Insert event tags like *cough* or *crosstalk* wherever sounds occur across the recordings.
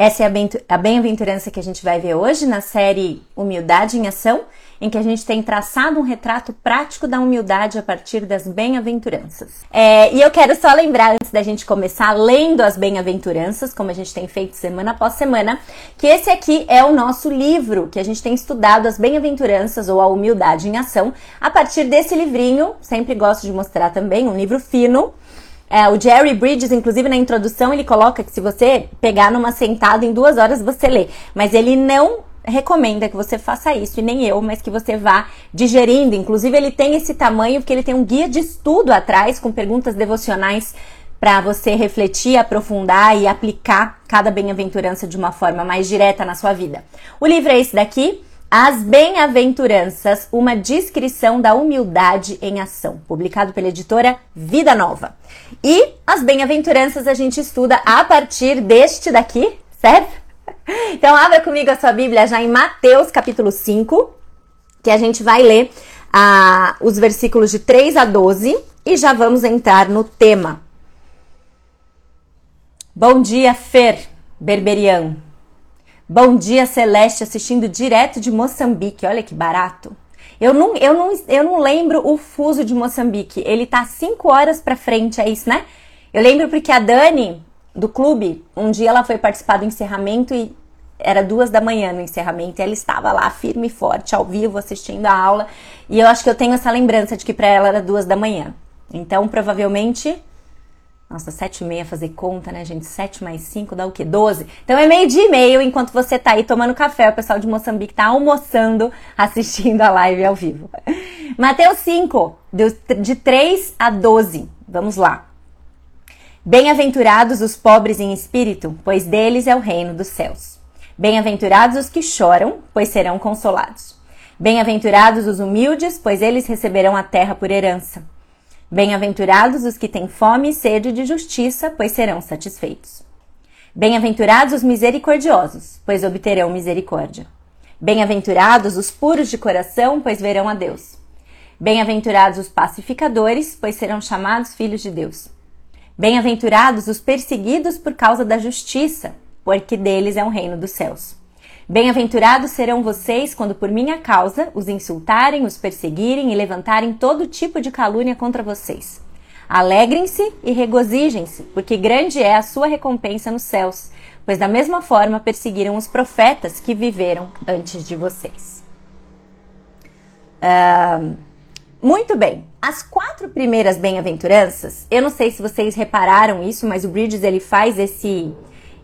Essa é a bem-aventurança que a gente vai ver hoje na série Humildade em Ação, em que a gente tem traçado um retrato prático da humildade a partir das bem-aventuranças. É, e eu quero só lembrar, antes da gente começar lendo as bem-aventuranças, como a gente tem feito semana após semana, que esse aqui é o nosso livro, que a gente tem estudado as bem-aventuranças ou a humildade em ação, a partir desse livrinho, sempre gosto de mostrar também, um livro fino, é, o Jerry Bridges, inclusive na introdução, ele coloca que se você pegar numa sentada em duas horas você lê. Mas ele não recomenda que você faça isso, e nem eu, mas que você vá digerindo. Inclusive, ele tem esse tamanho porque ele tem um guia de estudo atrás com perguntas devocionais para você refletir, aprofundar e aplicar cada bem-aventurança de uma forma mais direta na sua vida. O livro é esse daqui. As Bem-aventuranças, uma descrição da humildade em ação, publicado pela editora Vida Nova. E as Bem-aventuranças a gente estuda a partir deste daqui, certo? *laughs* Então abra comigo a sua Bíblia já em Mateus capítulo 5, que a gente vai ler ah, os versículos de 3 a 12 e já vamos entrar no tema. Bom dia, Fer Berberian. Bom dia, Celeste, assistindo direto de Moçambique. Olha que barato. Eu não, eu não, eu não lembro o fuso de Moçambique. Ele tá 5 horas para frente, é isso, né? Eu lembro porque a Dani, do clube, um dia ela foi participar do encerramento e era duas da manhã no encerramento e ela estava lá firme e forte, ao vivo, assistindo a aula. E eu acho que eu tenho essa lembrança de que para ela era duas da manhã. Então, provavelmente, nossa, sete e meia fazer conta, né, gente? Sete mais cinco dá o quê? Doze. Então é meio dia e meio enquanto você tá aí tomando café. O pessoal de Moçambique tá almoçando, *laughs* assistindo a live ao vivo. Mateus 5, de 3 a 12. Vamos lá. Bem-aventurados os pobres em espírito, pois deles é o reino dos céus. Bem-aventurados os que choram, pois serão consolados. Bem-aventurados os humildes, pois eles receberão a terra por herança. Bem-aventurados os que têm fome e sede de justiça, pois serão satisfeitos. Bem-aventurados os misericordiosos, pois obterão misericórdia. Bem-aventurados os puros de coração, pois verão a Deus. Bem-aventurados os pacificadores, pois serão chamados filhos de Deus. Bem-aventurados os perseguidos por causa da justiça, porque deles é o reino dos céus. Bem-aventurados serão vocês quando por minha causa os insultarem, os perseguirem e levantarem todo tipo de calúnia contra vocês. Alegrem-se e regozijem-se, porque grande é a sua recompensa nos céus, pois da mesma forma perseguiram os profetas que viveram antes de vocês. Uh, muito bem. As quatro primeiras bem-aventuranças, eu não sei se vocês repararam isso, mas o Bridges ele faz esse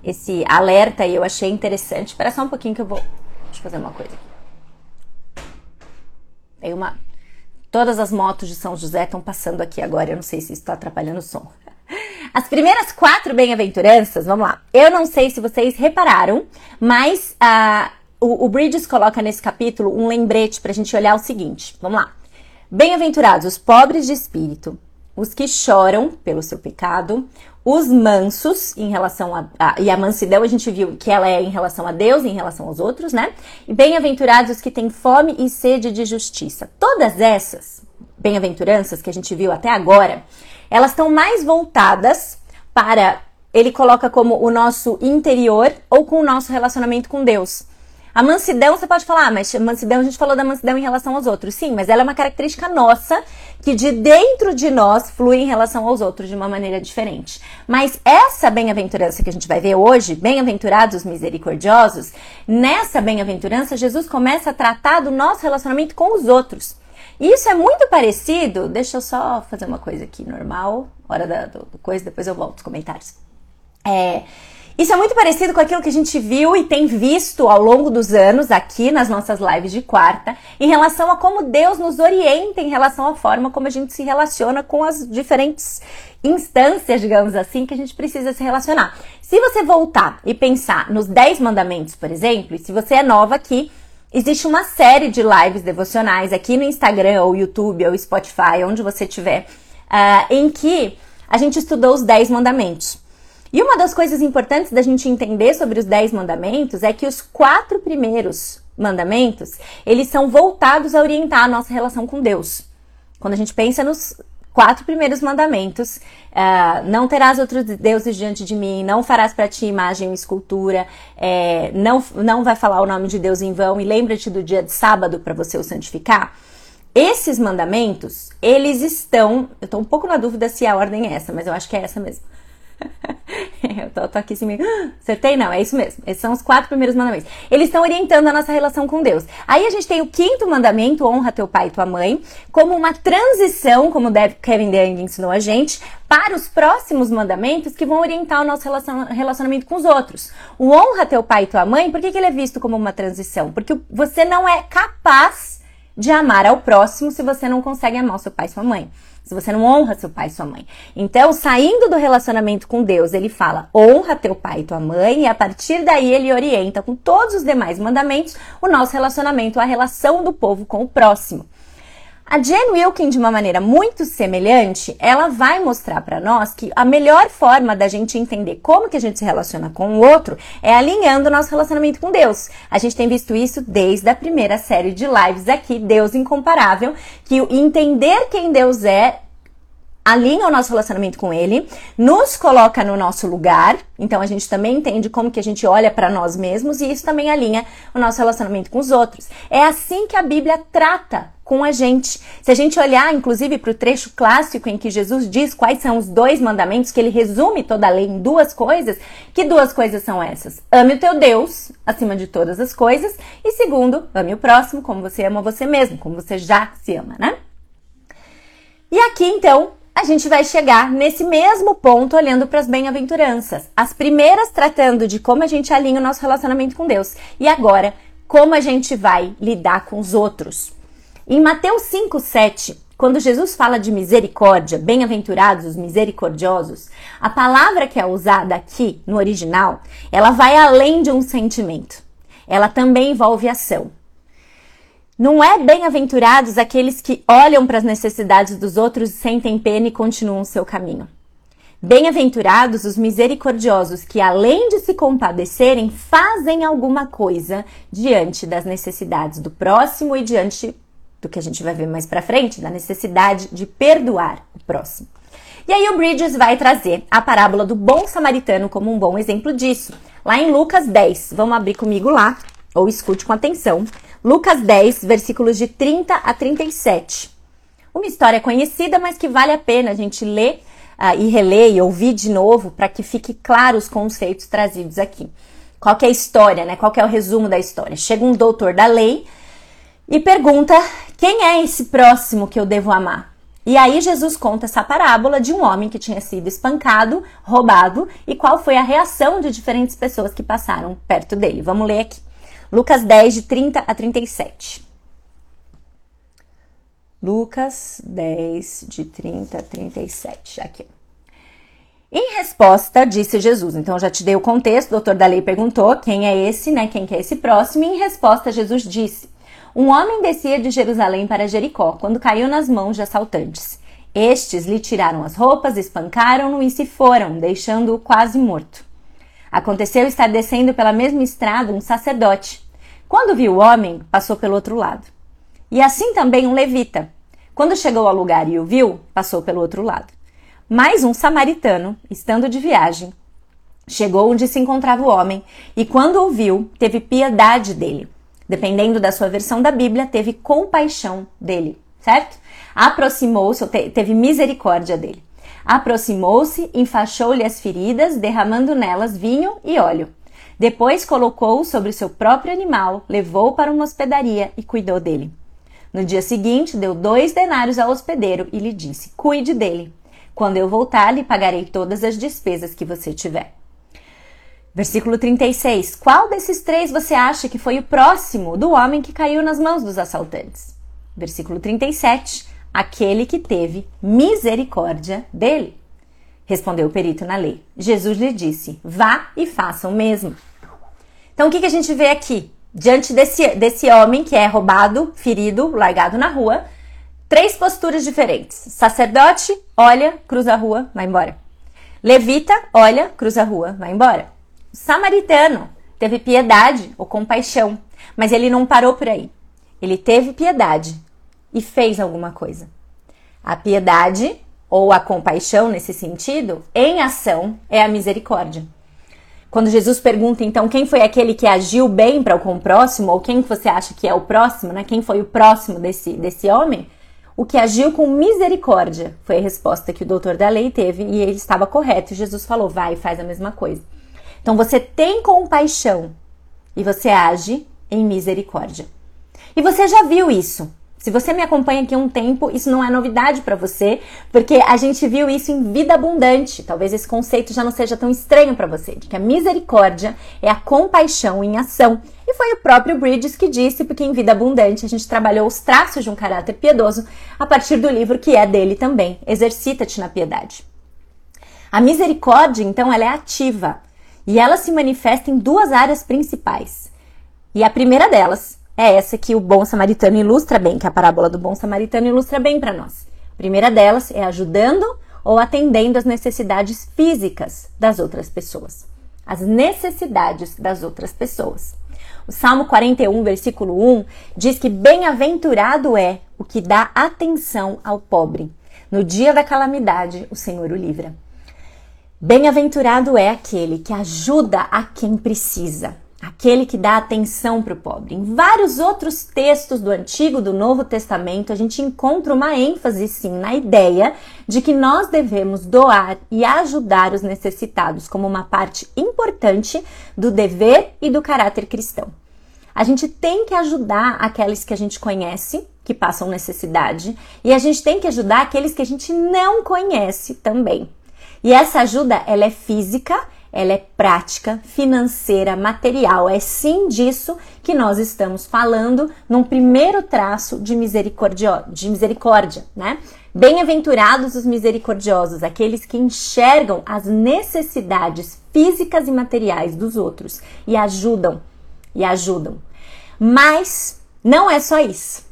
esse alerta e eu achei interessante. Espera só um pouquinho que eu vou. Deixa eu fazer uma coisa aqui. Tem uma. Todas as motos de São José estão passando aqui agora. Eu não sei se isso está atrapalhando o som. *laughs* As primeiras quatro bem-aventuranças, vamos lá. Eu não sei se vocês repararam, mas uh, o, o Bridges coloca nesse capítulo um lembrete para a gente olhar o seguinte. Vamos lá. Bem-aventurados os pobres de espírito, os que choram pelo seu pecado, os mansos em relação a, a, e a mansidão a gente viu que ela é em relação a Deus em relação aos outros, né? E bem-aventurados os que têm fome e sede de justiça. Todas essas bem-aventuranças que a gente viu até agora, elas estão mais voltadas para ele coloca como o nosso interior ou com o nosso relacionamento com Deus. A mansidão, você pode falar, ah, mas mansidão, a gente falou da mansidão em relação aos outros. Sim, mas ela é uma característica nossa que de dentro de nós flui em relação aos outros de uma maneira diferente. Mas essa bem-aventurança que a gente vai ver hoje, bem-aventurados os misericordiosos, nessa bem-aventurança, Jesus começa a tratar do nosso relacionamento com os outros. E isso é muito parecido. Deixa eu só fazer uma coisa aqui, normal, hora da coisa, depois eu volto os comentários. É. Isso é muito parecido com aquilo que a gente viu e tem visto ao longo dos anos aqui nas nossas lives de quarta, em relação a como Deus nos orienta em relação à forma como a gente se relaciona com as diferentes instâncias, digamos assim, que a gente precisa se relacionar. Se você voltar e pensar nos 10 mandamentos, por exemplo, e se você é nova aqui, existe uma série de lives devocionais aqui no Instagram, ou YouTube, ou Spotify, onde você estiver, uh, em que a gente estudou os 10 mandamentos. E uma das coisas importantes da gente entender sobre os dez mandamentos é que os quatro primeiros mandamentos, eles são voltados a orientar a nossa relação com Deus. Quando a gente pensa nos quatro primeiros mandamentos, uh, não terás outros deuses diante de mim, não farás para ti imagem ou escultura, é, não, não vai falar o nome de Deus em vão e lembra-te do dia de sábado para você o santificar. Esses mandamentos, eles estão, eu estou um pouco na dúvida se a ordem é essa, mas eu acho que é essa mesmo. *laughs* eu tô, tô, aqui assim meio. *gasps* Acertei? Não, é isso mesmo. Esses são os quatro primeiros mandamentos. Eles estão orientando a nossa relação com Deus. Aí a gente tem o quinto mandamento, honra teu pai e tua mãe, como uma transição, como deve, Kevin DeYoung ensinou a gente, para os próximos mandamentos que vão orientar o nosso relacionamento com os outros. O honra teu pai e tua mãe, por que, que ele é visto como uma transição? Porque você não é capaz de amar ao próximo se você não consegue amar o seu pai e sua mãe se você não honra seu pai e sua mãe. Então, saindo do relacionamento com Deus, ele fala: honra teu pai e tua mãe, e a partir daí ele orienta com todos os demais mandamentos o nosso relacionamento, a relação do povo com o próximo. A Jen Wilkin, de uma maneira muito semelhante, ela vai mostrar para nós que a melhor forma da gente entender como que a gente se relaciona com o outro é alinhando o nosso relacionamento com Deus. A gente tem visto isso desde a primeira série de lives aqui, Deus Incomparável, que entender quem Deus é alinha o nosso relacionamento com ele, nos coloca no nosso lugar. Então a gente também entende como que a gente olha para nós mesmos e isso também alinha o nosso relacionamento com os outros. É assim que a Bíblia trata com a gente. Se a gente olhar, inclusive, para o trecho clássico em que Jesus diz quais são os dois mandamentos, que ele resume toda a lei em duas coisas, que duas coisas são essas? Ame o teu Deus acima de todas as coisas, e segundo, ame o próximo como você ama você mesmo, como você já se ama, né? E aqui, então, a gente vai chegar nesse mesmo ponto olhando para as bem-aventuranças. As primeiras tratando de como a gente alinha o nosso relacionamento com Deus e agora como a gente vai lidar com os outros. Em Mateus 5:7, quando Jesus fala de misericórdia, bem-aventurados os misericordiosos, a palavra que é usada aqui no original, ela vai além de um sentimento. Ela também envolve ação. Não é bem-aventurados aqueles que olham para as necessidades dos outros, sentem pena e continuam o seu caminho. Bem-aventurados os misericordiosos que, além de se compadecerem, fazem alguma coisa diante das necessidades do próximo e diante do que a gente vai ver mais para frente, da necessidade de perdoar o próximo. E aí o Bridges vai trazer a parábola do bom samaritano como um bom exemplo disso. Lá em Lucas 10, vamos abrir comigo lá, ou escute com atenção. Lucas 10, versículos de 30 a 37. Uma história conhecida, mas que vale a pena a gente ler uh, e reler e ouvir de novo para que fique claro os conceitos trazidos aqui. Qual é a história, né? Qual é o resumo da história? Chega um doutor da lei e pergunta: quem é esse próximo que eu devo amar? E aí Jesus conta essa parábola de um homem que tinha sido espancado, roubado e qual foi a reação de diferentes pessoas que passaram perto dele. Vamos ler aqui. Lucas 10, de 30 a 37. Lucas 10, de 30 a 37. Aqui. Em resposta, disse Jesus. Então, já te dei o contexto. O doutor da lei perguntou quem é esse, né? Quem que é esse próximo? E em resposta, Jesus disse: Um homem descia de Jerusalém para Jericó quando caiu nas mãos de assaltantes. Estes lhe tiraram as roupas, espancaram-no e se foram, deixando-o quase morto. Aconteceu estar descendo pela mesma estrada um sacerdote quando viu o homem, passou pelo outro lado. E assim também um levita. Quando chegou ao lugar e o viu, passou pelo outro lado. Mais um samaritano, estando de viagem, chegou onde se encontrava o homem e, quando o viu, teve piedade dele. Dependendo da sua versão da Bíblia, teve compaixão dele, certo? Aproximou-se, teve misericórdia dele. Aproximou-se, enfaixou-lhe as feridas, derramando nelas vinho e óleo. Depois colocou-o sobre seu próprio animal, levou-o para uma hospedaria e cuidou dele. No dia seguinte, deu dois denários ao hospedeiro e lhe disse: Cuide dele. Quando eu voltar, lhe pagarei todas as despesas que você tiver. Versículo 36. Qual desses três você acha que foi o próximo do homem que caiu nas mãos dos assaltantes? Versículo 37. Aquele que teve misericórdia dele. Respondeu o perito na lei. Jesus lhe disse: Vá e faça o mesmo. Então, o que, que a gente vê aqui? Diante desse, desse homem que é roubado, ferido, largado na rua, três posturas diferentes. Sacerdote, olha, cruza a rua, vai embora. Levita, olha, cruza a rua, vai embora. Samaritano teve piedade ou compaixão, mas ele não parou por aí. Ele teve piedade e fez alguma coisa. A piedade ou a compaixão nesse sentido, em ação, é a misericórdia. Quando Jesus pergunta, então, quem foi aquele que agiu bem para o próximo, ou quem você acha que é o próximo, né? Quem foi o próximo desse, desse homem? O que agiu com misericórdia foi a resposta que o doutor da lei teve e ele estava correto. Jesus falou: vai e faz a mesma coisa. Então você tem compaixão e você age em misericórdia. E você já viu isso. Se você me acompanha aqui um tempo, isso não é novidade para você, porque a gente viu isso em vida abundante. Talvez esse conceito já não seja tão estranho para você, de que a misericórdia é a compaixão em ação. E foi o próprio Bridges que disse, porque em vida abundante a gente trabalhou os traços de um caráter piedoso a partir do livro que é dele também, Exercita-te na piedade. A misericórdia, então, ela é ativa e ela se manifesta em duas áreas principais. E a primeira delas é essa que o bom samaritano ilustra bem, que a parábola do bom samaritano ilustra bem para nós. A primeira delas é ajudando ou atendendo às necessidades físicas das outras pessoas. As necessidades das outras pessoas. O Salmo 41, versículo 1 diz que bem-aventurado é o que dá atenção ao pobre. No dia da calamidade, o Senhor o livra. Bem-aventurado é aquele que ajuda a quem precisa aquele que dá atenção para o pobre. Em vários outros textos do Antigo e do Novo Testamento, a gente encontra uma ênfase sim na ideia de que nós devemos doar e ajudar os necessitados como uma parte importante do dever e do caráter cristão. A gente tem que ajudar aqueles que a gente conhece, que passam necessidade, e a gente tem que ajudar aqueles que a gente não conhece também. E essa ajuda, ela é física, ela é prática, financeira, material. É sim disso que nós estamos falando num primeiro traço de, misericordia, de misericórdia, né? Bem-aventurados os misericordiosos, aqueles que enxergam as necessidades físicas e materiais dos outros e ajudam, e ajudam. Mas não é só isso.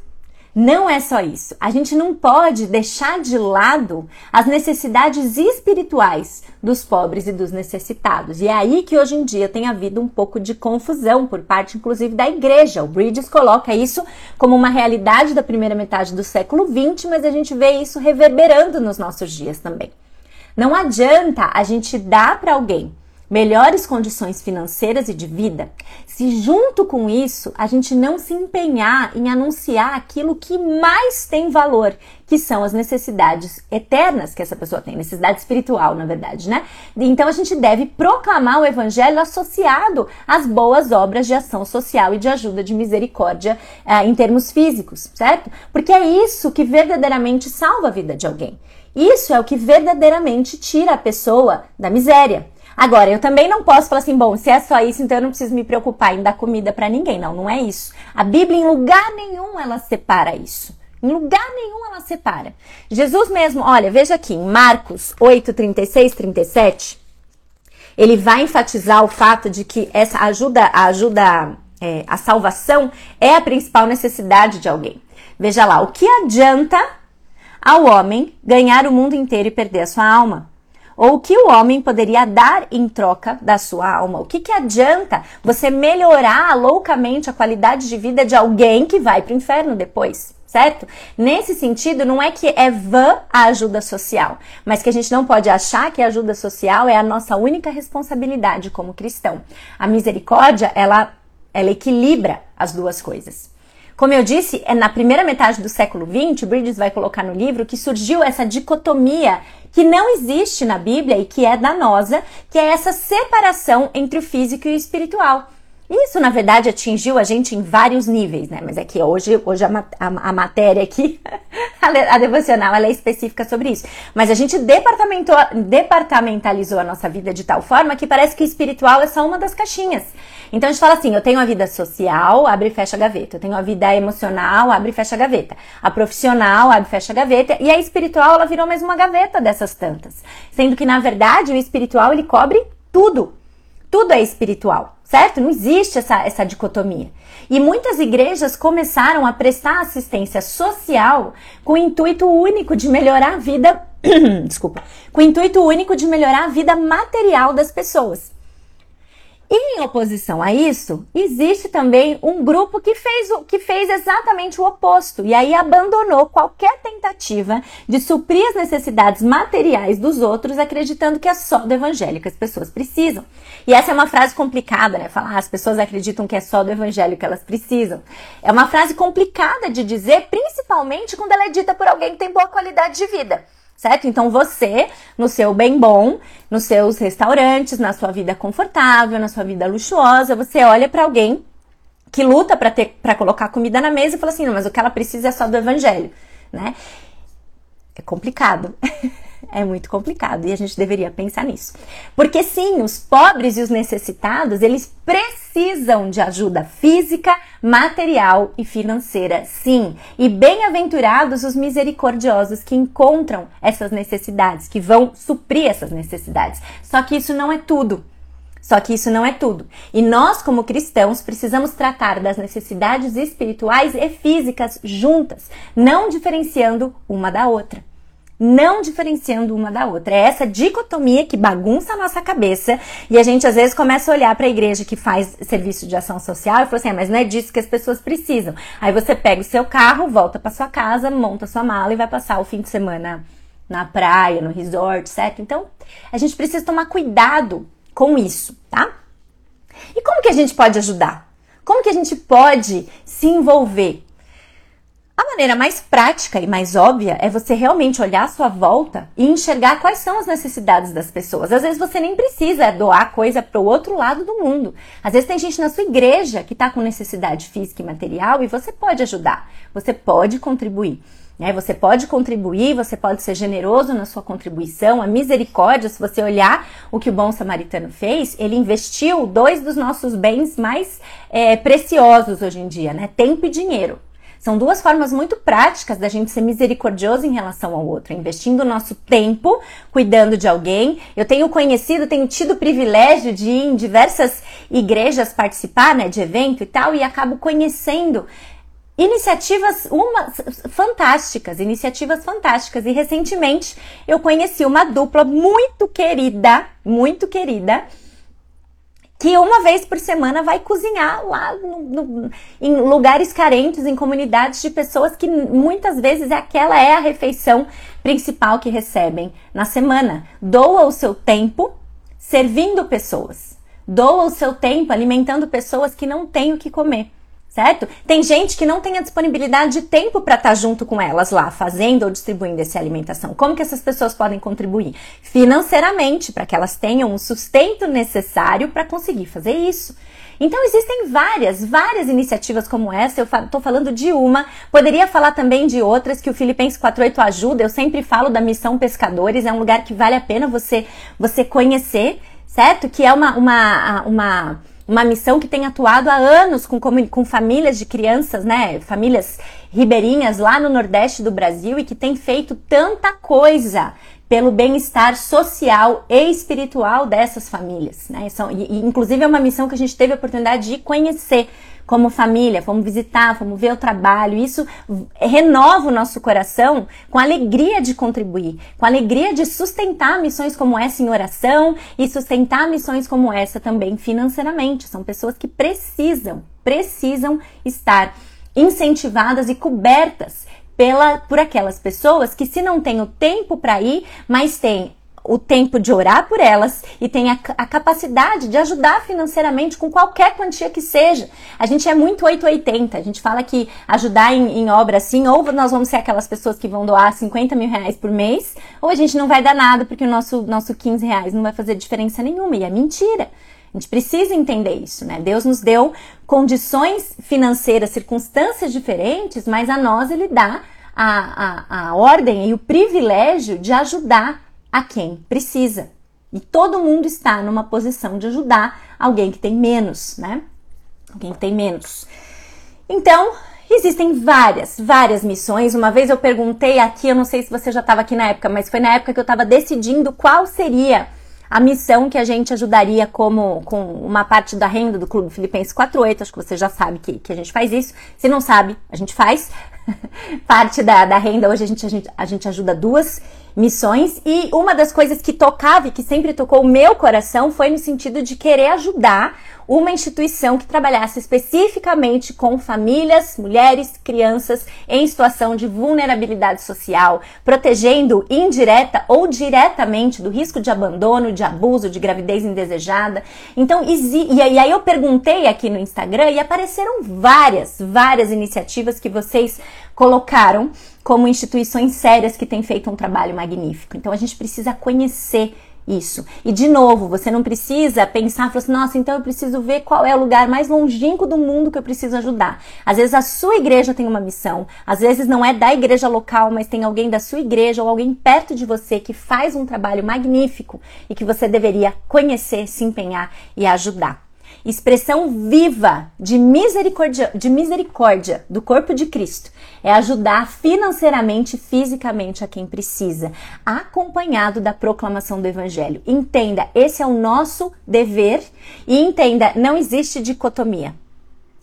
Não é só isso. A gente não pode deixar de lado as necessidades espirituais dos pobres e dos necessitados. E é aí que hoje em dia tem havido um pouco de confusão por parte, inclusive, da igreja. O Bridges coloca isso como uma realidade da primeira metade do século XX, mas a gente vê isso reverberando nos nossos dias também. Não adianta a gente dar para alguém melhores condições financeiras e de vida, se junto com isso a gente não se empenhar em anunciar aquilo que mais tem valor, que são as necessidades eternas que essa pessoa tem, necessidade espiritual, na verdade, né? Então a gente deve proclamar o evangelho associado às boas obras de ação social e de ajuda de misericórdia eh, em termos físicos, certo? Porque é isso que verdadeiramente salva a vida de alguém. Isso é o que verdadeiramente tira a pessoa da miséria. Agora, eu também não posso falar assim, bom, se é só isso, então eu não preciso me preocupar em dar comida para ninguém. Não, não é isso. A Bíblia, em lugar nenhum, ela separa isso. Em lugar nenhum ela separa. Jesus mesmo, olha, veja aqui, em Marcos 8, 36, 37, ele vai enfatizar o fato de que essa ajuda, a ajuda, é, a salvação é a principal necessidade de alguém. Veja lá, o que adianta ao homem ganhar o mundo inteiro e perder a sua alma? Ou o que o homem poderia dar em troca da sua alma? O que, que adianta você melhorar loucamente a qualidade de vida de alguém que vai para o inferno depois? certo? Nesse sentido, não é que é vã a ajuda social, mas que a gente não pode achar que a ajuda social é a nossa única responsabilidade como cristão. A misericórdia, ela, ela equilibra as duas coisas. Como eu disse, é na primeira metade do século XX, Bridges vai colocar no livro, que surgiu essa dicotomia que não existe na Bíblia e que é danosa, que é essa separação entre o físico e o espiritual. Isso, na verdade, atingiu a gente em vários níveis, né? Mas é que hoje, hoje a, a, a matéria aqui, *laughs* a, a devocional, ela é específica sobre isso. Mas a gente departamentalizou a nossa vida de tal forma que parece que espiritual é só uma das caixinhas. Então a gente fala assim: eu tenho a vida social, abre e fecha a gaveta. Eu tenho a vida emocional, abre e fecha a gaveta. A profissional, abre e fecha a gaveta. E a espiritual, ela virou mais uma gaveta dessas tantas. Sendo que, na verdade, o espiritual, ele cobre tudo. Tudo é espiritual, certo? Não existe essa, essa dicotomia. E muitas igrejas começaram a prestar assistência social com o intuito único de melhorar a vida. *clears throat* desculpa. Com o intuito único de melhorar a vida material das pessoas. E em oposição a isso, existe também um grupo que fez, o, que fez exatamente o oposto e aí abandonou qualquer tentativa de suprir as necessidades materiais dos outros, acreditando que é só do evangelho que as pessoas precisam. E essa é uma frase complicada, né? Falar, ah, as pessoas acreditam que é só do evangelho que elas precisam. É uma frase complicada de dizer, principalmente quando ela é dita por alguém que tem boa qualidade de vida certo? Então você, no seu bem bom, nos seus restaurantes, na sua vida confortável, na sua vida luxuosa, você olha para alguém que luta para ter para colocar comida na mesa e fala assim: "Não, mas o que ela precisa é só do evangelho", né? É complicado. *laughs* É muito complicado e a gente deveria pensar nisso. Porque sim, os pobres e os necessitados, eles precisam de ajuda física, material e financeira, sim. E bem-aventurados os misericordiosos que encontram essas necessidades, que vão suprir essas necessidades. Só que isso não é tudo. Só que isso não é tudo. E nós, como cristãos, precisamos tratar das necessidades espirituais e físicas juntas, não diferenciando uma da outra não diferenciando uma da outra. É essa dicotomia que bagunça a nossa cabeça e a gente às vezes começa a olhar para a igreja que faz serviço de ação social e fala assim: ah, mas não é disso que as pessoas precisam. Aí você pega o seu carro, volta para sua casa, monta sua mala e vai passar o fim de semana na praia, no resort, certo? Então, a gente precisa tomar cuidado com isso, tá? E como que a gente pode ajudar? Como que a gente pode se envolver? A maneira mais prática e mais óbvia é você realmente olhar à sua volta e enxergar quais são as necessidades das pessoas. Às vezes você nem precisa doar coisa para o outro lado do mundo. Às vezes tem gente na sua igreja que está com necessidade física e material e você pode ajudar, você pode contribuir. Né? Você pode contribuir, você pode ser generoso na sua contribuição. A misericórdia, se você olhar o que o bom samaritano fez, ele investiu dois dos nossos bens mais é, preciosos hoje em dia, né? Tempo e dinheiro. São duas formas muito práticas da gente ser misericordioso em relação ao outro, investindo o nosso tempo cuidando de alguém. Eu tenho conhecido, tenho tido o privilégio de ir em diversas igrejas participar, né, de evento e tal, e acabo conhecendo iniciativas uma, fantásticas, iniciativas fantásticas. E recentemente eu conheci uma dupla muito querida, muito querida, que uma vez por semana vai cozinhar lá no, no, em lugares carentes, em comunidades de pessoas que muitas vezes aquela é a refeição principal que recebem na semana. Doa o seu tempo servindo pessoas. Doa o seu tempo alimentando pessoas que não têm o que comer certo? Tem gente que não tem a disponibilidade de tempo para estar tá junto com elas lá, fazendo ou distribuindo essa alimentação. Como que essas pessoas podem contribuir? Financeiramente, para que elas tenham o sustento necessário para conseguir fazer isso. Então existem várias, várias iniciativas como essa. Eu estou falando de uma, poderia falar também de outras que o Filipenses 48 ajuda. Eu sempre falo da missão pescadores, é um lugar que vale a pena você você conhecer, certo? Que é uma uma, uma uma missão que tem atuado há anos com, com famílias de crianças, né? Famílias ribeirinhas lá no Nordeste do Brasil e que tem feito tanta coisa pelo bem-estar social e espiritual dessas famílias, né? São, e, inclusive é uma missão que a gente teve a oportunidade de conhecer como família, fomos visitar, fomos ver o trabalho. Isso renova o nosso coração com alegria de contribuir, com alegria de sustentar missões como essa em oração e sustentar missões como essa também financeiramente. São pessoas que precisam, precisam estar incentivadas e cobertas pela, por aquelas pessoas que, se não têm o tempo para ir, mas têm o tempo de orar por elas e tem a, a, capacidade de ajudar financeiramente com qualquer quantia que seja. A gente é muito 880. A gente fala que ajudar em, em obra assim, ou nós vamos ser aquelas pessoas que vão doar 50 mil reais por mês, ou a gente não vai dar nada porque o nosso, nosso 15 reais não vai fazer diferença nenhuma. E é mentira. A gente precisa entender isso, né? Deus nos deu condições financeiras, circunstâncias diferentes, mas a nós ele dá a, a, a ordem e o privilégio de ajudar a quem precisa. E todo mundo está numa posição de ajudar alguém que tem menos, né? Alguém que tem menos. Então, existem várias, várias missões. Uma vez eu perguntei aqui, eu não sei se você já estava aqui na época, mas foi na época que eu estava decidindo qual seria a missão que a gente ajudaria como com uma parte da renda do Clube Filipenses 48. Acho que você já sabe que, que a gente faz isso. Se não sabe, a gente faz. *laughs* parte da, da renda hoje a gente, a, gente, a gente ajuda duas missões e uma das coisas que tocava e que sempre tocou o meu coração foi no sentido de querer ajudar uma instituição que trabalhasse especificamente com famílias, mulheres, crianças em situação de vulnerabilidade social, protegendo indireta ou diretamente do risco de abandono, de abuso, de gravidez indesejada. Então, e aí eu perguntei aqui no Instagram e apareceram várias, várias iniciativas que vocês colocaram como instituições sérias que têm feito um trabalho magnífico. Então a gente precisa conhecer isso. E de novo, você não precisa pensar, falar assim, nossa, então eu preciso ver qual é o lugar mais longínquo do mundo que eu preciso ajudar. Às vezes a sua igreja tem uma missão, às vezes não é da igreja local, mas tem alguém da sua igreja ou alguém perto de você que faz um trabalho magnífico e que você deveria conhecer, se empenhar e ajudar expressão viva de misericórdia, de misericórdia do corpo de Cristo é ajudar financeiramente e fisicamente a quem precisa, acompanhado da proclamação do evangelho. Entenda, esse é o nosso dever e entenda, não existe dicotomia.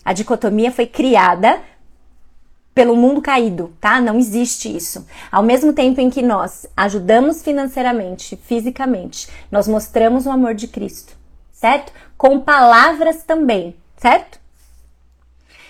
A dicotomia foi criada pelo mundo caído, tá? Não existe isso. Ao mesmo tempo em que nós ajudamos financeiramente, fisicamente, nós mostramos o amor de Cristo certo? Com palavras também, certo?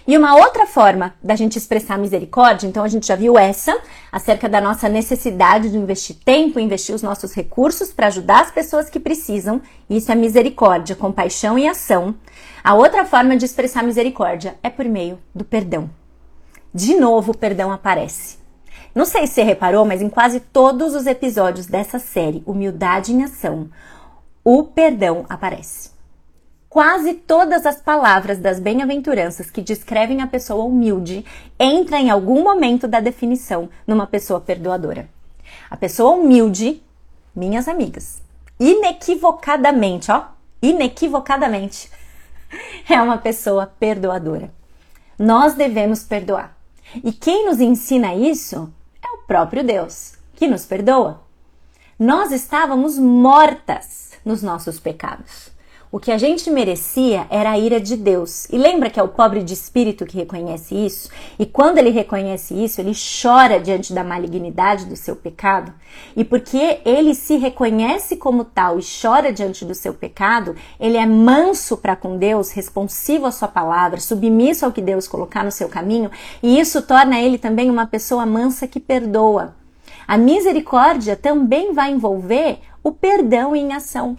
E uma outra forma da gente expressar misericórdia, então a gente já viu essa, acerca da nossa necessidade de investir tempo, investir os nossos recursos para ajudar as pessoas que precisam. Isso é misericórdia, compaixão e ação. A outra forma de expressar misericórdia é por meio do perdão. De novo, o perdão aparece. Não sei se você reparou, mas em quase todos os episódios dessa série, Humildade em Ação, o perdão aparece. Quase todas as palavras das bem-aventuranças que descrevem a pessoa humilde entram em algum momento da definição numa pessoa perdoadora. A pessoa humilde, minhas amigas, inequivocadamente, ó, inequivocadamente, *laughs* é uma pessoa perdoadora. Nós devemos perdoar. E quem nos ensina isso é o próprio Deus, que nos perdoa. Nós estávamos mortas nos nossos pecados. O que a gente merecia era a ira de Deus. E lembra que é o pobre de espírito que reconhece isso? E quando ele reconhece isso, ele chora diante da malignidade do seu pecado. E porque ele se reconhece como tal e chora diante do seu pecado, ele é manso para com Deus, responsivo à sua palavra, submisso ao que Deus colocar no seu caminho, e isso torna ele também uma pessoa mansa que perdoa. A misericórdia também vai envolver o perdão em ação.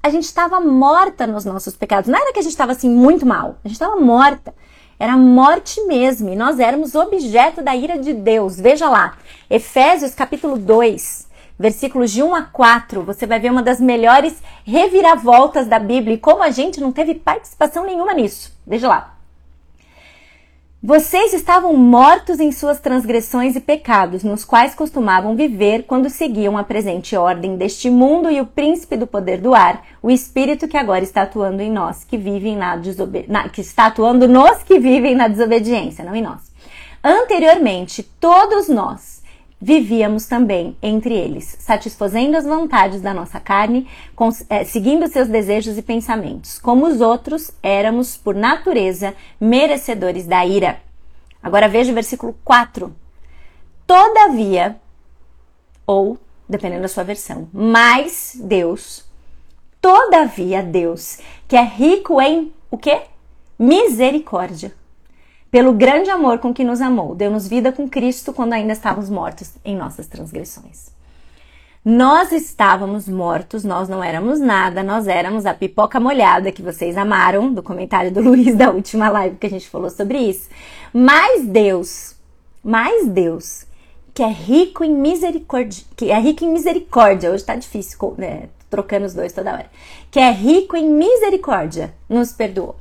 A gente estava morta nos nossos pecados. Não era que a gente estava assim muito mal, a gente estava morta. Era morte mesmo, e nós éramos objeto da ira de Deus. Veja lá, Efésios capítulo 2, versículos de 1 a 4, você vai ver uma das melhores reviravoltas da Bíblia e como a gente não teve participação nenhuma nisso. Veja lá. Vocês estavam mortos em suas transgressões e pecados, nos quais costumavam viver quando seguiam a presente ordem deste mundo e o príncipe do poder do ar, o espírito que agora está atuando em nós, que vivem na, que está atuando nos que vivem na desobediência, não em nós. Anteriormente, todos nós vivíamos também entre eles, satisfazendo as vontades da nossa carne, é, seguindo seus desejos e pensamentos. Como os outros, éramos, por natureza, merecedores da ira. Agora veja o versículo 4. Todavia, ou, dependendo da sua versão, mas Deus, todavia Deus, que é rico em o quê? Misericórdia pelo grande amor com que nos amou, deu-nos vida com Cristo quando ainda estávamos mortos em nossas transgressões. Nós estávamos mortos, nós não éramos nada, nós éramos a pipoca molhada que vocês amaram, do comentário do *laughs* Luiz da última live que a gente falou sobre isso. Mas Deus, mais Deus, que é rico em misericórdia, que é rico em misericórdia, hoje tá difícil, né? trocando os dois toda hora. Que é rico em misericórdia, nos perdoou.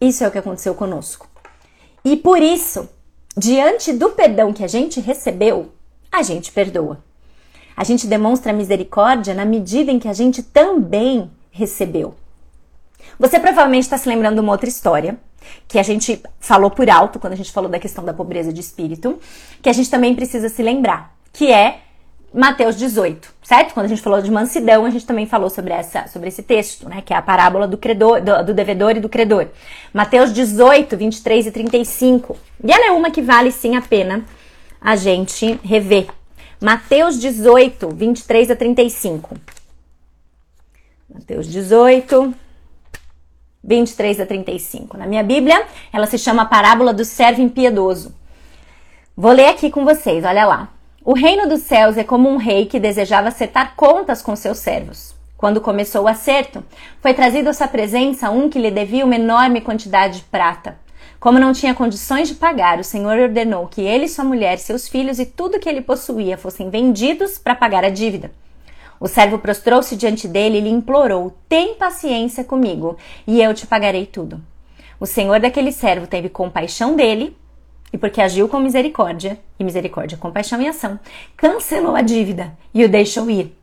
Isso é o que aconteceu conosco. E por isso, diante do perdão que a gente recebeu, a gente perdoa. A gente demonstra misericórdia na medida em que a gente também recebeu. Você provavelmente está se lembrando de uma outra história que a gente falou por alto quando a gente falou da questão da pobreza de espírito, que a gente também precisa se lembrar, que é Mateus 18, certo? Quando a gente falou de mansidão, a gente também falou sobre, essa, sobre esse texto, né? Que é a parábola do, credor, do, do devedor e do credor. Mateus 18, 23 e 35. E ela é uma que vale sim a pena a gente rever. Mateus 18, 23 a 35. Mateus 18, 23 a 35. Na minha Bíblia, ela se chama Parábola do Servo Impiedoso. Vou ler aqui com vocês, olha lá. O reino dos céus é como um rei que desejava acertar contas com seus servos. Quando começou o acerto, foi trazido à sua presença um que lhe devia uma enorme quantidade de prata. Como não tinha condições de pagar, o Senhor ordenou que ele, sua mulher, seus filhos e tudo que ele possuía fossem vendidos para pagar a dívida. O servo prostrou-se diante dele e lhe implorou: Tem paciência comigo, e eu te pagarei tudo. O senhor daquele servo teve compaixão dele, e porque agiu com misericórdia, e misericórdia, compaixão e ação, cancelou a dívida e o deixou ir.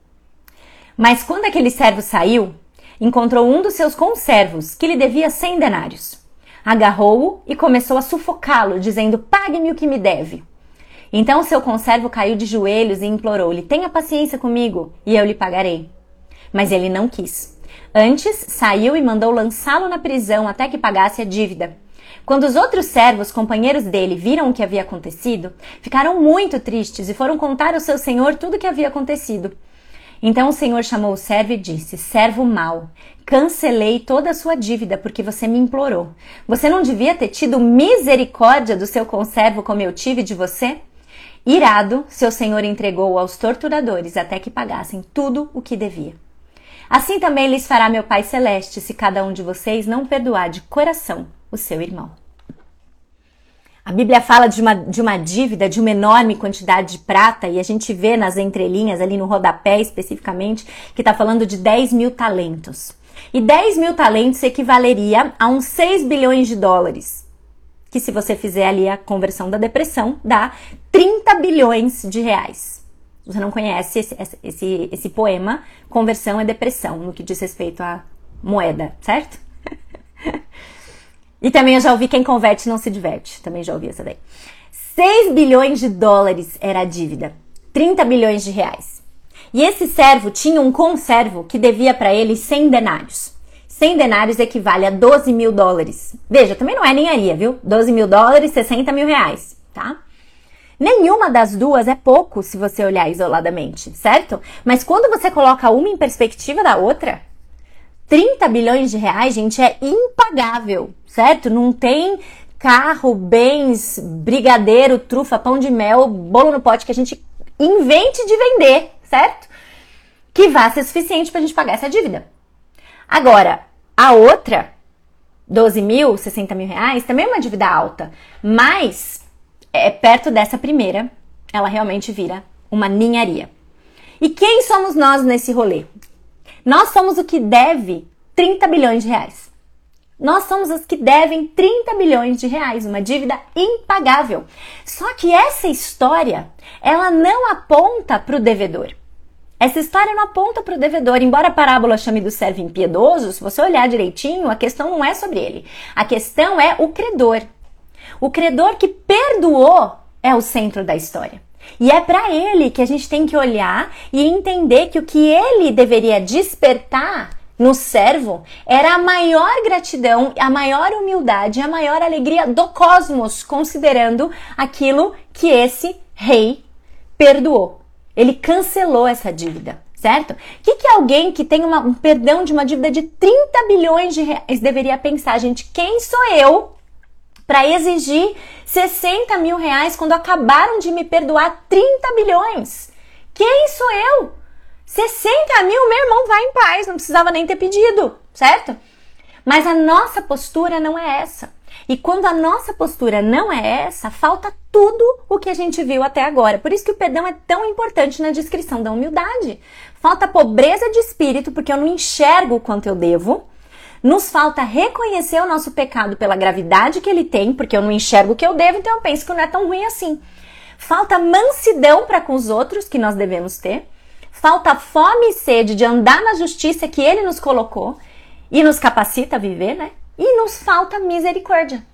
Mas quando aquele servo saiu, encontrou um dos seus conservos que lhe devia cem denários. Agarrou-o e começou a sufocá-lo, dizendo: Pague-me o que me deve. Então seu conservo caiu de joelhos e implorou-lhe: Tenha paciência comigo e eu lhe pagarei. Mas ele não quis. Antes saiu e mandou lançá-lo na prisão até que pagasse a dívida. Quando os outros servos, companheiros dele, viram o que havia acontecido, ficaram muito tristes e foram contar ao seu senhor tudo o que havia acontecido. Então o senhor chamou o servo e disse: Servo mau, cancelei toda a sua dívida porque você me implorou. Você não devia ter tido misericórdia do seu conservo como eu tive de você? Irado, seu senhor entregou aos torturadores até que pagassem tudo o que devia. Assim também lhes fará meu Pai Celeste, se cada um de vocês não perdoar de coração o seu irmão. A Bíblia fala de uma, de uma dívida de uma enorme quantidade de prata, e a gente vê nas entrelinhas, ali no rodapé especificamente, que está falando de 10 mil talentos. E 10 mil talentos equivaleria a uns 6 bilhões de dólares que se você fizer ali a conversão da depressão, dá 30 bilhões de reais. Você não conhece esse, esse, esse poema, Conversão é Depressão, no que diz respeito à moeda, certo? *laughs* e também eu já ouvi quem converte não se diverte. Também já ouvi essa daí. 6 bilhões de dólares era a dívida, 30 bilhões de reais. E esse servo tinha um conservo que devia para ele 100 denários. 100 denários equivale a 12 mil dólares. Veja, também não é ninharia, viu? 12 mil dólares, 60 mil reais, tá? Nenhuma das duas é pouco se você olhar isoladamente, certo? Mas quando você coloca uma em perspectiva da outra, 30 bilhões de reais, gente, é impagável, certo? Não tem carro, bens, brigadeiro, trufa, pão de mel, bolo no pote que a gente invente de vender, certo? Que vá ser suficiente para a gente pagar essa dívida. Agora, a outra, 12 mil, 60 mil reais, também é uma dívida alta, mas é perto dessa primeira, ela realmente vira uma ninharia. E quem somos nós nesse rolê? Nós somos o que deve 30 bilhões de reais. Nós somos os que devem 30 bilhões de reais, uma dívida impagável. Só que essa história, ela não aponta para o devedor. Essa história não aponta para o devedor, embora a parábola chame do servo impiedoso, se você olhar direitinho, a questão não é sobre ele. A questão é o credor. O credor que perdoou é o centro da história. E é para ele que a gente tem que olhar e entender que o que ele deveria despertar no servo era a maior gratidão, a maior humildade, a maior alegria do cosmos, considerando aquilo que esse rei perdoou. Ele cancelou essa dívida, certo? O que, que alguém que tem uma, um perdão de uma dívida de 30 bilhões de reais deveria pensar, gente? Quem sou eu para exigir 60 mil reais quando acabaram de me perdoar 30 bilhões? Quem sou eu? 60 mil, meu irmão, vai em paz, não precisava nem ter pedido, certo? Mas a nossa postura não é essa. E quando a nossa postura não é essa, falta tudo o que a gente viu até agora. Por isso que o perdão é tão importante na descrição da humildade. Falta pobreza de espírito, porque eu não enxergo o quanto eu devo. Nos falta reconhecer o nosso pecado pela gravidade que ele tem, porque eu não enxergo o que eu devo, então eu penso que não é tão ruim assim. Falta mansidão para com os outros, que nós devemos ter. Falta fome e sede de andar na justiça que ele nos colocou e nos capacita a viver, né? E nos falta misericórdia.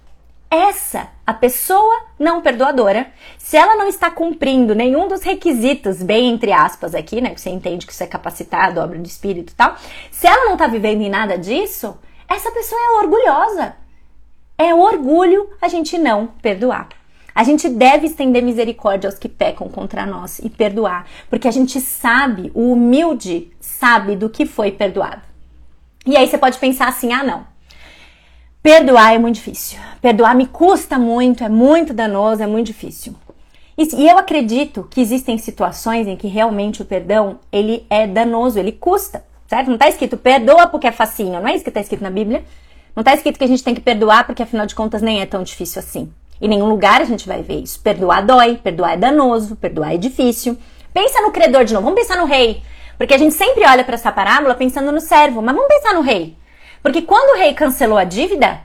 Essa, a pessoa não perdoadora, se ela não está cumprindo nenhum dos requisitos, bem entre aspas aqui, né? Você entende que isso é capacitado, obra do espírito e tal. Se ela não está vivendo em nada disso, essa pessoa é orgulhosa. É orgulho a gente não perdoar. A gente deve estender misericórdia aos que pecam contra nós e perdoar, porque a gente sabe, o humilde sabe do que foi perdoado. E aí você pode pensar assim: ah, não, Perdoar é muito difícil. Perdoar me custa muito, é muito danoso, é muito difícil. E eu acredito que existem situações em que realmente o perdão, ele é danoso, ele custa, certo? Não está escrito perdoa porque é facinho, não é isso que está escrito na Bíblia. Não está escrito que a gente tem que perdoar porque afinal de contas nem é tão difícil assim. Em nenhum lugar a gente vai ver isso. Perdoar dói, perdoar é danoso, perdoar é difícil. Pensa no credor de novo, vamos pensar no rei. Porque a gente sempre olha para essa parábola pensando no servo, mas vamos pensar no rei. Porque quando o rei cancelou a dívida,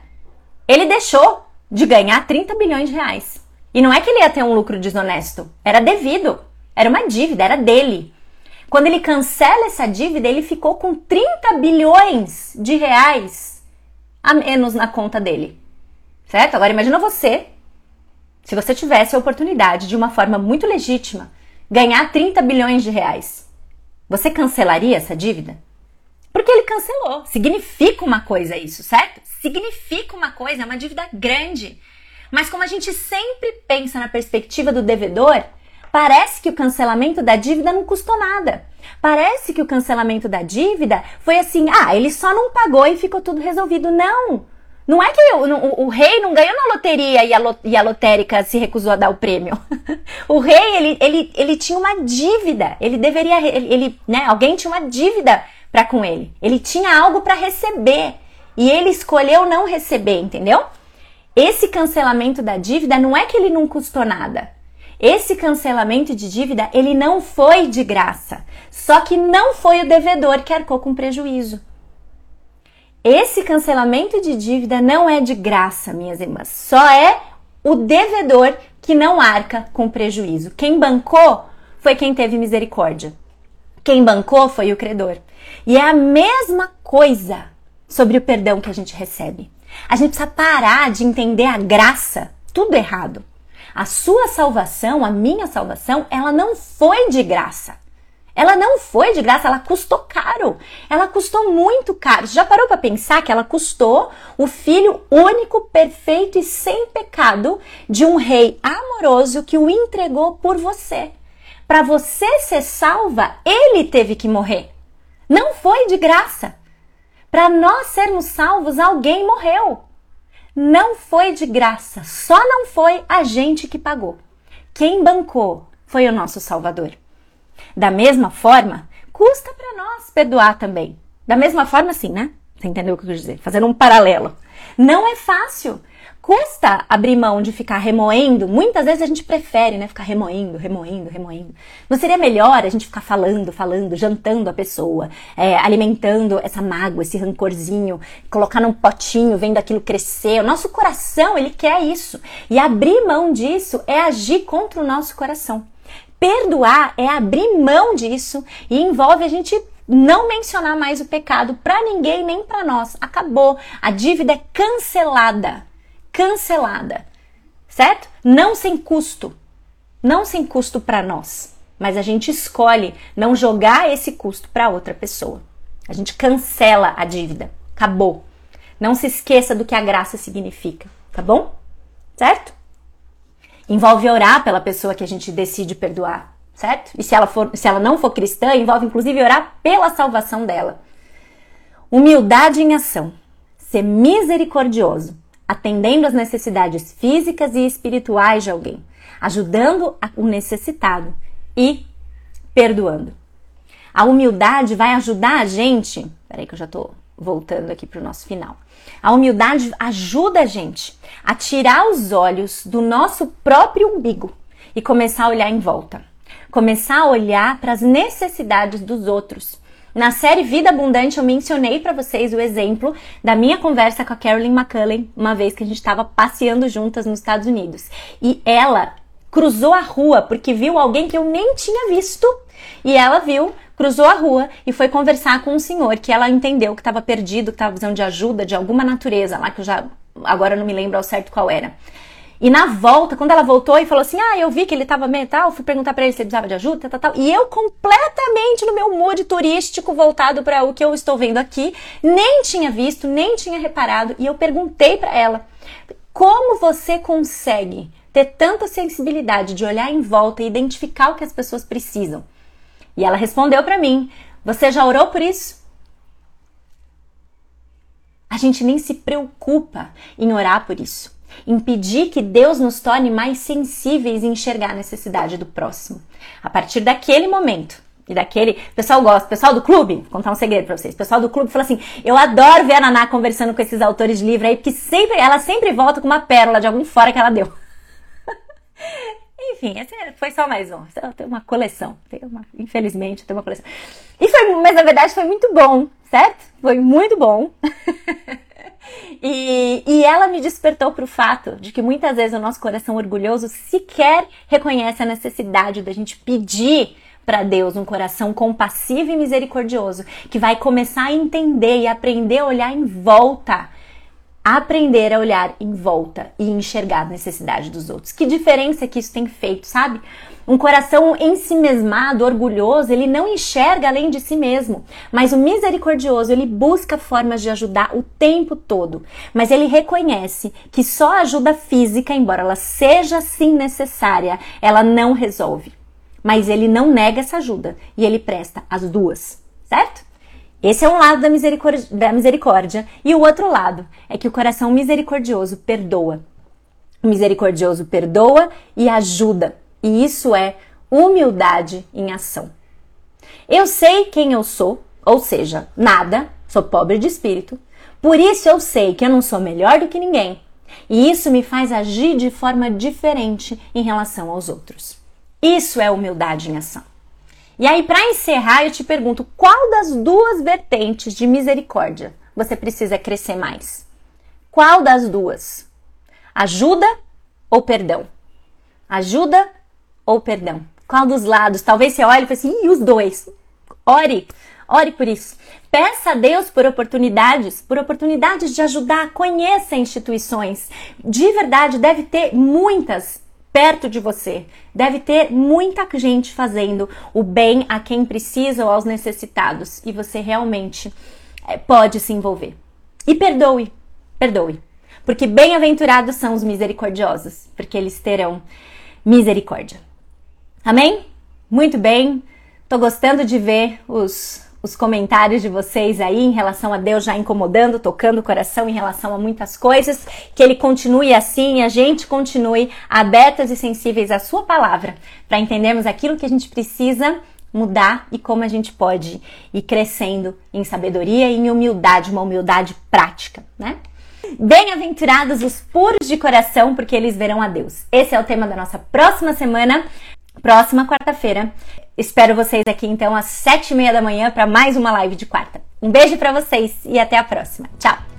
ele deixou de ganhar 30 bilhões de reais. E não é que ele ia ter um lucro desonesto, era devido, era uma dívida, era dele. Quando ele cancela essa dívida, ele ficou com 30 bilhões de reais a menos na conta dele. Certo? Agora imagina você, se você tivesse a oportunidade de uma forma muito legítima ganhar 30 bilhões de reais. Você cancelaria essa dívida? Porque ele cancelou. Significa uma coisa isso, certo? Significa uma coisa, é uma dívida grande. Mas como a gente sempre pensa na perspectiva do devedor, parece que o cancelamento da dívida não custou nada. Parece que o cancelamento da dívida foi assim: ah, ele só não pagou e ficou tudo resolvido. Não! Não é que o, o, o rei não ganhou na loteria e a, e a lotérica se recusou a dar o prêmio. *laughs* o rei, ele, ele, ele tinha uma dívida. Ele deveria. Ele, ele né, alguém tinha uma dívida para com ele. Ele tinha algo para receber e ele escolheu não receber, entendeu? Esse cancelamento da dívida não é que ele não custou nada. Esse cancelamento de dívida, ele não foi de graça. Só que não foi o devedor que arcou com prejuízo. Esse cancelamento de dívida não é de graça, minhas irmãs. Só é o devedor que não arca com prejuízo. Quem bancou foi quem teve misericórdia. Quem bancou foi o credor. E é a mesma coisa sobre o perdão que a gente recebe. A gente precisa parar de entender a graça tudo errado. A sua salvação, a minha salvação, ela não foi de graça. Ela não foi de graça, ela custou caro. Ela custou muito caro. Você já parou para pensar que ela custou o filho único, perfeito e sem pecado de um rei amoroso que o entregou por você? Para você ser salva, ele teve que morrer. Não foi de graça. Para nós sermos salvos, alguém morreu. Não foi de graça, só não foi a gente que pagou. Quem bancou foi o nosso Salvador. Da mesma forma, custa para nós perdoar também. Da mesma forma, sim, né? Você entendeu o que eu quis dizer? Fazendo um paralelo. Não é fácil custa abrir mão de ficar remoendo. Muitas vezes a gente prefere, né, ficar remoendo, remoendo, remoendo. Não seria melhor a gente ficar falando, falando, jantando a pessoa, é, alimentando essa mágoa, esse rancorzinho, colocar num potinho, vendo aquilo crescer. O nosso coração, ele quer isso. E abrir mão disso é agir contra o nosso coração. Perdoar é abrir mão disso e envolve a gente não mencionar mais o pecado para ninguém nem para nós. Acabou. A dívida é cancelada cancelada, certo? Não sem custo, não sem custo para nós, mas a gente escolhe não jogar esse custo para outra pessoa. A gente cancela a dívida, acabou. Não se esqueça do que a graça significa, tá bom? Certo? Envolve orar pela pessoa que a gente decide perdoar, certo? E se ela, for, se ela não for cristã, envolve inclusive orar pela salvação dela. Humildade em ação. Ser misericordioso atendendo às necessidades físicas e espirituais de alguém, ajudando o necessitado e perdoando. A humildade vai ajudar a gente. Peraí, que eu já tô voltando aqui para o nosso final. A humildade ajuda a gente a tirar os olhos do nosso próprio umbigo e começar a olhar em volta. Começar a olhar para as necessidades dos outros. Na série Vida Abundante, eu mencionei para vocês o exemplo da minha conversa com a Carolyn McCullen, uma vez que a gente estava passeando juntas nos Estados Unidos. E ela cruzou a rua porque viu alguém que eu nem tinha visto. E ela viu, cruzou a rua e foi conversar com um senhor que ela entendeu que estava perdido, que estava precisando de ajuda de alguma natureza lá, que eu já agora não me lembro ao certo qual era. E na volta, quando ela voltou e falou assim: Ah, eu vi que ele tava meio tal, fui perguntar para ele se ele precisava de ajuda, tal, tal. E eu completamente no meu mood turístico voltado para o que eu estou vendo aqui, nem tinha visto, nem tinha reparado. E eu perguntei para ela: Como você consegue ter tanta sensibilidade de olhar em volta e identificar o que as pessoas precisam? E ela respondeu para mim: Você já orou por isso? A gente nem se preocupa em orar por isso impedir que Deus nos torne mais sensíveis em enxergar a necessidade do próximo. A partir daquele momento, e daquele. O pessoal gosta, o pessoal do clube, vou contar um segredo pra vocês. O pessoal do clube fala assim: eu adoro ver a Naná conversando com esses autores de livro aí, porque sempre, ela sempre volta com uma pérola de algum fora que ela deu. *laughs* Enfim, esse foi só mais um. Eu tenho uma coleção. Uma, infelizmente, tenho uma coleção. E foi, mas na verdade foi muito bom, certo? Foi muito bom. *laughs* E, e ela me despertou para o fato de que muitas vezes o nosso coração orgulhoso sequer reconhece a necessidade da gente pedir para Deus um coração compassivo e misericordioso, que vai começar a entender e aprender a olhar em volta. Aprender a olhar em volta e enxergar a necessidade dos outros. Que diferença que isso tem feito, sabe? Um coração em si mesmado, orgulhoso, ele não enxerga além de si mesmo. Mas o misericordioso, ele busca formas de ajudar o tempo todo. Mas ele reconhece que só ajuda física, embora ela seja sim necessária, ela não resolve. Mas ele não nega essa ajuda e ele presta as duas, certo? Esse é um lado da misericórdia, da misericórdia. E o outro lado é que o coração misericordioso perdoa. O misericordioso perdoa e ajuda. E isso é humildade em ação. Eu sei quem eu sou, ou seja, nada, sou pobre de espírito. Por isso eu sei que eu não sou melhor do que ninguém. E isso me faz agir de forma diferente em relação aos outros. Isso é humildade em ação. E aí, para encerrar, eu te pergunto: qual das duas vertentes de misericórdia você precisa crescer mais? Qual das duas? Ajuda ou perdão? Ajuda ou perdão? Qual dos lados? Talvez você olhe e fale assim, e os dois? Ore, ore por isso. Peça a Deus por oportunidades, por oportunidades de ajudar. Conheça instituições. De verdade, deve ter muitas perto de você. Deve ter muita gente fazendo o bem a quem precisa ou aos necessitados. E você realmente é, pode se envolver. E perdoe, perdoe. Porque bem-aventurados são os misericordiosos, porque eles terão misericórdia. Amém? Muito bem. Tô gostando de ver os, os comentários de vocês aí em relação a Deus já incomodando, tocando o coração em relação a muitas coisas. Que Ele continue assim, a gente continue abertas e sensíveis à Sua palavra, para entendermos aquilo que a gente precisa mudar e como a gente pode ir crescendo em sabedoria e em humildade, uma humildade prática, né? Bem-aventurados os puros de coração, porque eles verão a Deus. Esse é o tema da nossa próxima semana próxima quarta-feira. Espero vocês aqui então às sete e meia da manhã para mais uma live de quarta. Um beijo para vocês e até a próxima. Tchau!